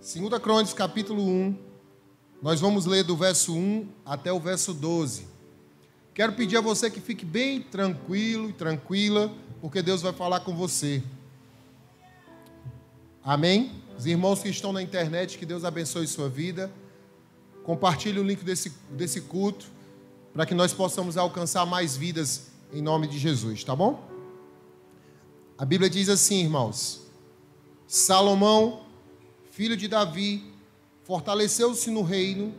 2 Crônicas, capítulo 1. Nós vamos ler do verso 1 até o verso 12. Quero pedir a você que fique bem tranquilo e tranquila, porque Deus vai falar com você. Amém? Os irmãos que estão na internet, que Deus abençoe sua vida. Compartilhe o link desse, desse culto, para que nós possamos alcançar mais vidas em nome de Jesus, tá bom? A Bíblia diz assim, irmãos: Salomão filho de Davi, fortaleceu-se no reino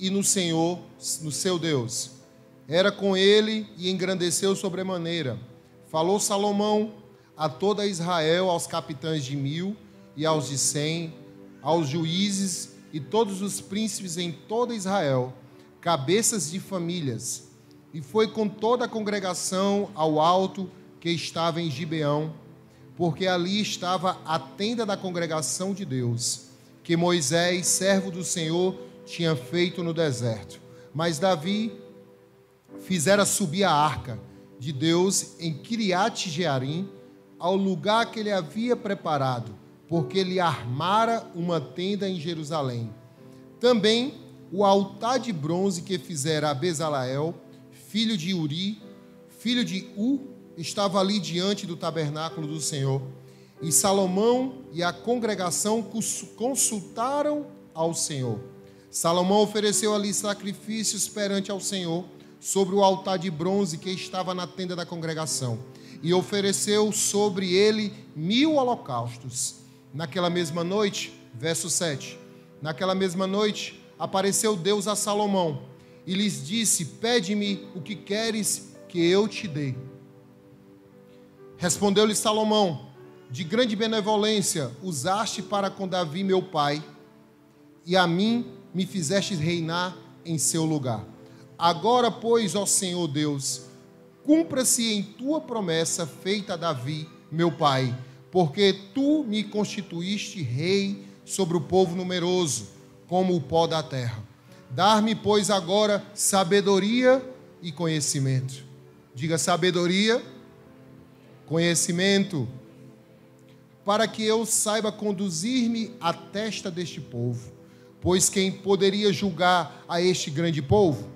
e no Senhor, no seu Deus. Era com ele e engrandeceu sobremaneira. Falou Salomão a toda Israel, aos capitães de mil e aos de cem, aos juízes e todos os príncipes em toda Israel, cabeças de famílias. E foi com toda a congregação ao alto que estava em Gibeão porque ali estava a tenda da congregação de Deus, que Moisés, servo do Senhor, tinha feito no deserto. Mas Davi fizera subir a arca de Deus em Kiriat Jearim, ao lugar que ele havia preparado, porque ele armara uma tenda em Jerusalém. Também o altar de bronze que fizera a Bezalael, filho de Uri, filho de U, estava ali diante do tabernáculo do Senhor. E Salomão e a congregação consultaram ao Senhor. Salomão ofereceu ali sacrifícios perante ao Senhor sobre o altar de bronze que estava na tenda da congregação. E ofereceu sobre ele mil holocaustos. Naquela mesma noite, verso 7. Naquela mesma noite, apareceu Deus a Salomão e lhes disse: Pede-me o que queres que eu te dê. Respondeu-lhe Salomão: De grande benevolência usaste para com Davi, meu pai, e a mim me fizeste reinar em seu lugar. Agora, pois, ó Senhor Deus, cumpra-se em tua promessa feita a Davi, meu pai, porque tu me constituíste rei sobre o povo numeroso, como o pó da terra. Dar-me, pois, agora sabedoria e conhecimento. Diga sabedoria conhecimento, para que eu saiba conduzir-me à testa deste povo. Pois quem poderia julgar a este grande povo?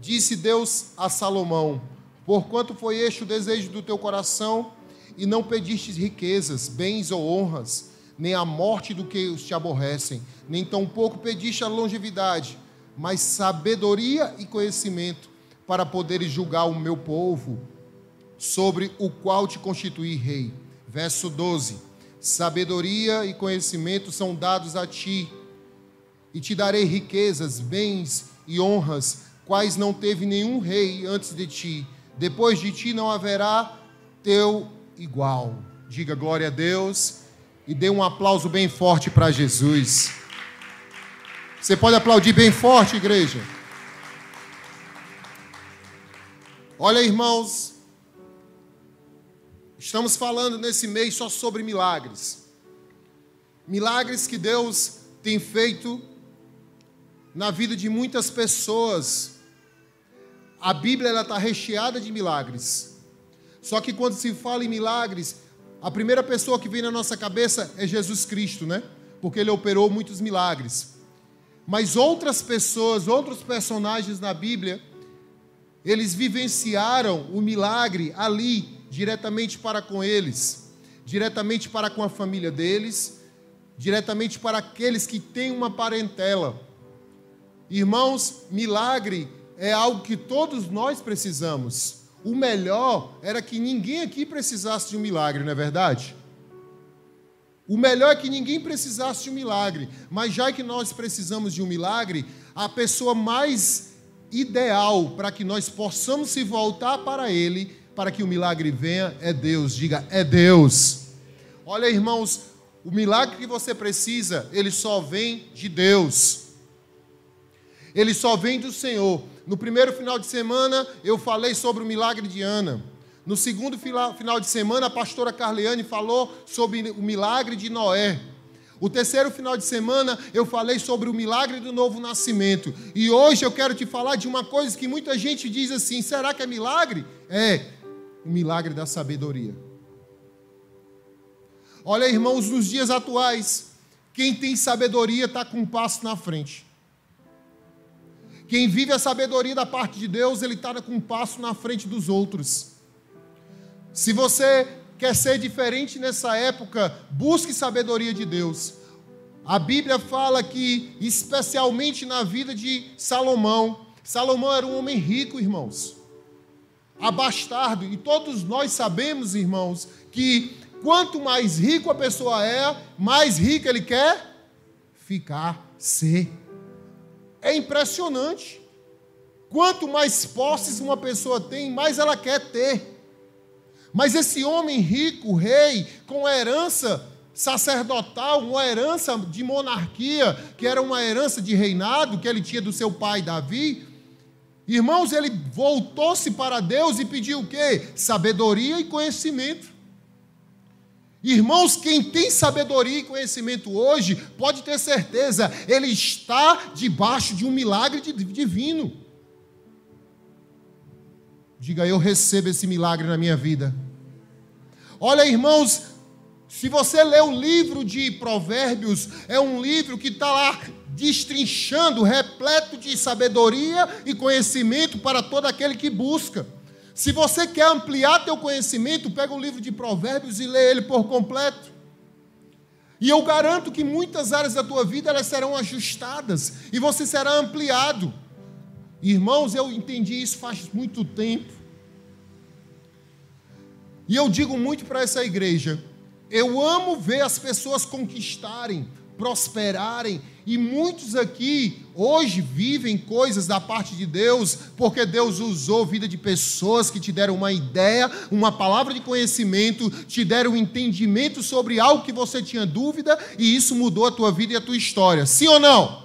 Disse Deus a Salomão: Porquanto foi este o desejo do teu coração, e não pediste riquezas, bens ou honras, nem a morte do que os te aborrecem, nem tampouco pediste a longevidade, mas sabedoria e conhecimento, para poderes julgar o meu povo sobre o qual te constituí rei. Verso 12: Sabedoria e conhecimento são dados a ti, e te darei riquezas, bens e honras, quais não teve nenhum rei antes de ti. Depois de ti não haverá teu igual. Diga glória a Deus e dê um aplauso bem forte para Jesus. Você pode aplaudir bem forte, igreja. Olha, irmãos, Estamos falando nesse mês só sobre milagres. Milagres que Deus tem feito na vida de muitas pessoas. A Bíblia está recheada de milagres. Só que quando se fala em milagres, a primeira pessoa que vem na nossa cabeça é Jesus Cristo, né? Porque ele operou muitos milagres. Mas outras pessoas, outros personagens na Bíblia, eles vivenciaram o milagre ali diretamente para com eles, diretamente para com a família deles, diretamente para aqueles que têm uma parentela. Irmãos, milagre é algo que todos nós precisamos. O melhor era que ninguém aqui precisasse de um milagre, não é verdade? O melhor é que ninguém precisasse de um milagre, mas já que nós precisamos de um milagre, a pessoa mais ideal para que nós possamos se voltar para Ele para que o milagre venha é Deus. Diga, é Deus. Olha, irmãos, o milagre que você precisa, ele só vem de Deus. Ele só vem do Senhor. No primeiro final de semana, eu falei sobre o milagre de Ana. No segundo final de semana, a pastora Carleane falou sobre o milagre de Noé. O terceiro final de semana eu falei sobre o milagre do novo nascimento. E hoje eu quero te falar de uma coisa que muita gente diz assim: será que é milagre? É, o milagre da sabedoria. Olha, irmãos, nos dias atuais, Quem tem sabedoria está com um passo na frente. Quem vive a sabedoria da parte de Deus, ele está com um passo na frente dos outros. Se você quer ser diferente nessa época, busque sabedoria de Deus. A Bíblia fala que, especialmente na vida de Salomão, Salomão era um homem rico, irmãos, abastardo, e todos nós sabemos, irmãos, que quanto mais rico a pessoa é, mais rico ele quer ficar, ser. É impressionante. Quanto mais posses uma pessoa tem, mais ela quer ter. Mas esse homem rico, rei, com herança sacerdotal, uma herança de monarquia, que era uma herança de reinado que ele tinha do seu pai Davi, irmãos, ele voltou-se para Deus e pediu o quê? Sabedoria e conhecimento. Irmãos, quem tem sabedoria e conhecimento hoje, pode ter certeza, ele está debaixo de um milagre divino. Diga, eu recebo esse milagre na minha vida. Olha, irmãos, se você lê o livro de Provérbios, é um livro que está lá destrinchando, repleto de sabedoria e conhecimento para todo aquele que busca. Se você quer ampliar teu conhecimento, pega o livro de Provérbios e lê ele por completo. E eu garanto que muitas áreas da tua vida elas serão ajustadas e você será ampliado. Irmãos, eu entendi isso faz muito tempo. E eu digo muito para essa igreja: eu amo ver as pessoas conquistarem, prosperarem e muitos aqui hoje vivem coisas da parte de Deus, porque Deus usou vida de pessoas que te deram uma ideia, uma palavra de conhecimento, te deram um entendimento sobre algo que você tinha dúvida, e isso mudou a tua vida e a tua história. Sim ou não?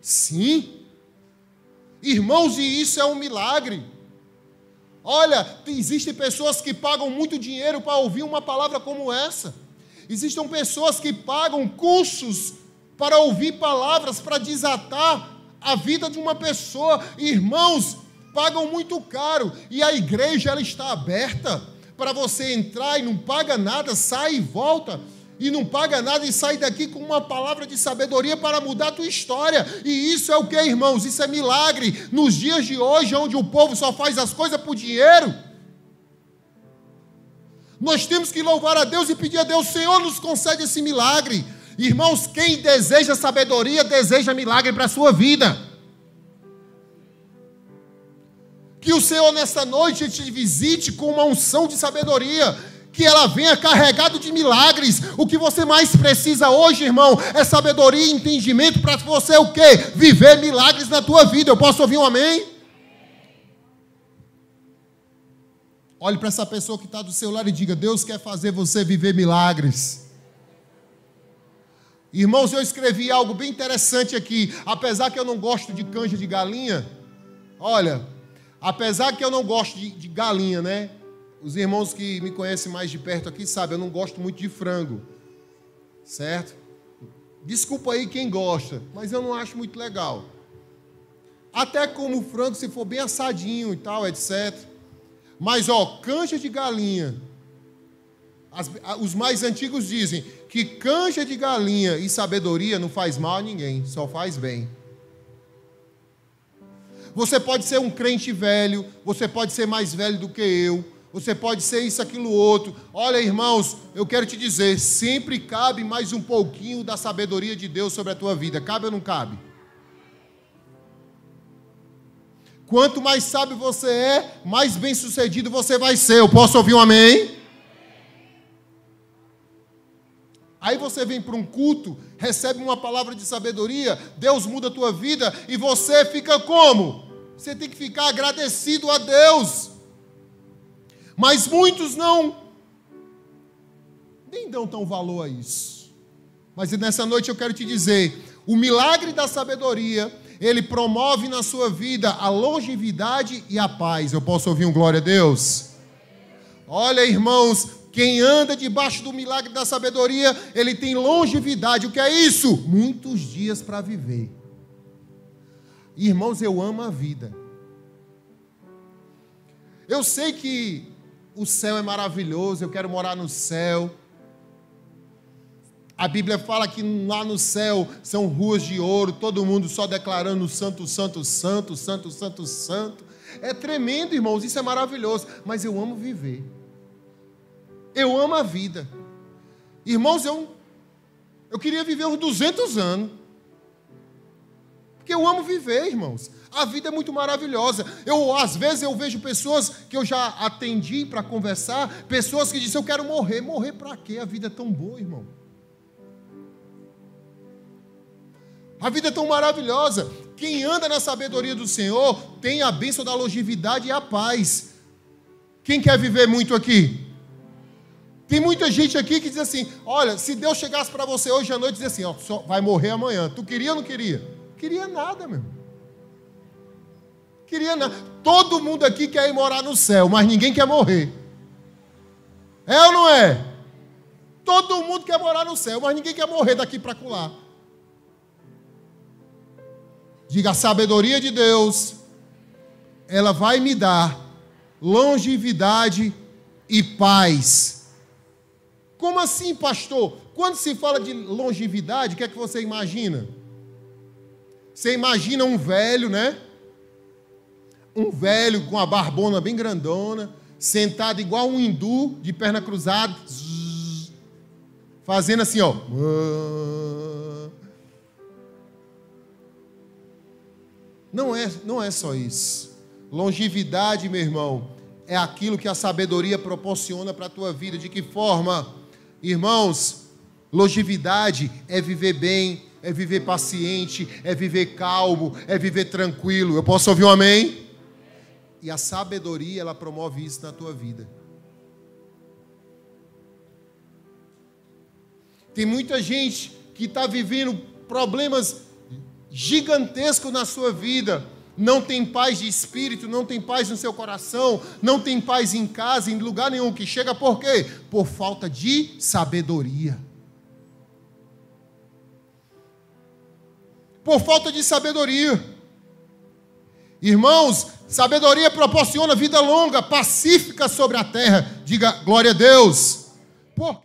Sim. Irmãos, e isso é um milagre. Olha, existem pessoas que pagam muito dinheiro para ouvir uma palavra como essa. Existem pessoas que pagam cursos para ouvir palavras, para desatar a vida de uma pessoa. Irmãos, pagam muito caro e a igreja ela está aberta para você entrar e não paga nada, sai e volta. E não paga nada e sai daqui com uma palavra de sabedoria para mudar a tua história. E isso é o que, irmãos? Isso é milagre. Nos dias de hoje, onde o povo só faz as coisas por dinheiro, nós temos que louvar a Deus e pedir a Deus, Senhor, nos concede esse milagre. Irmãos, quem deseja sabedoria, deseja milagre para a sua vida. Que o Senhor nessa noite te visite com uma unção de sabedoria, que ela venha carregado de milagres. O que você mais precisa hoje, irmão, é sabedoria e entendimento para você o quê? Viver milagres na tua vida. Eu posso ouvir um amém? Olhe para essa pessoa que está do seu lado e diga: Deus quer fazer você viver milagres. Irmãos, eu escrevi algo bem interessante aqui. Apesar que eu não gosto de canja de galinha, olha, apesar que eu não gosto de, de galinha, né? Os irmãos que me conhecem mais de perto aqui sabem, eu não gosto muito de frango, certo? Desculpa aí quem gosta, mas eu não acho muito legal. Até como frango, se for bem assadinho e tal, etc. Mas, ó, canja de galinha. As, os mais antigos dizem: que canja de galinha e sabedoria não faz mal a ninguém, só faz bem. Você pode ser um crente velho, você pode ser mais velho do que eu, você pode ser isso, aquilo, outro. Olha, irmãos, eu quero te dizer: sempre cabe mais um pouquinho da sabedoria de Deus sobre a tua vida. Cabe ou não cabe? Quanto mais sábio você é, mais bem sucedido você vai ser. Eu posso ouvir um amém? Aí você vem para um culto, recebe uma palavra de sabedoria, Deus muda a tua vida e você fica como? Você tem que ficar agradecido a Deus. Mas muitos não nem dão tão valor a isso. Mas nessa noite eu quero te dizer, o milagre da sabedoria, ele promove na sua vida a longevidade e a paz. Eu posso ouvir um glória a Deus? Olha, irmãos, quem anda debaixo do milagre da sabedoria, ele tem longevidade. O que é isso? Muitos dias para viver. Irmãos, eu amo a vida. Eu sei que o céu é maravilhoso, eu quero morar no céu. A Bíblia fala que lá no céu são ruas de ouro, todo mundo só declarando santo, santo, santo, santo, santo, santo. É tremendo, irmãos, isso é maravilhoso, mas eu amo viver. Eu amo a vida. Irmãos, eu, eu queria viver uns 200 anos. Porque eu amo viver, irmãos. A vida é muito maravilhosa. Eu às vezes eu vejo pessoas que eu já atendi para conversar, pessoas que dizem eu quero morrer. Morrer para quê? A vida é tão boa, irmão. A vida é tão maravilhosa. Quem anda na sabedoria do Senhor tem a bênção da longevidade e a paz. Quem quer viver muito aqui? Tem muita gente aqui que diz assim: olha, se Deus chegasse para você hoje à noite e dizer assim, ó, vai morrer amanhã, tu queria ou não queria? Queria nada, meu. Queria nada. Todo mundo aqui quer ir morar no céu, mas ninguém quer morrer. É ou não é? Todo mundo quer morar no céu, mas ninguém quer morrer daqui para colar. Diga a sabedoria de Deus, ela vai me dar longevidade e paz como assim, pastor? Quando se fala de longevidade, o que é que você imagina? Você imagina um velho, né? Um velho com a barbona bem grandona, sentado igual um hindu, de perna cruzada, fazendo assim, ó. Não é, não é só isso. Longevidade, meu irmão, é aquilo que a sabedoria proporciona para a tua vida. De que forma? Irmãos, longevidade é viver bem, é viver paciente, é viver calmo, é viver tranquilo. Eu posso ouvir um amém? E a sabedoria, ela promove isso na tua vida. Tem muita gente que está vivendo problemas gigantescos na sua vida, não tem paz de espírito, não tem paz no seu coração, não tem paz em casa, em lugar nenhum que chega, por quê? Por falta de sabedoria. Por falta de sabedoria. Irmãos, sabedoria proporciona vida longa, pacífica sobre a terra. Diga glória a Deus. Por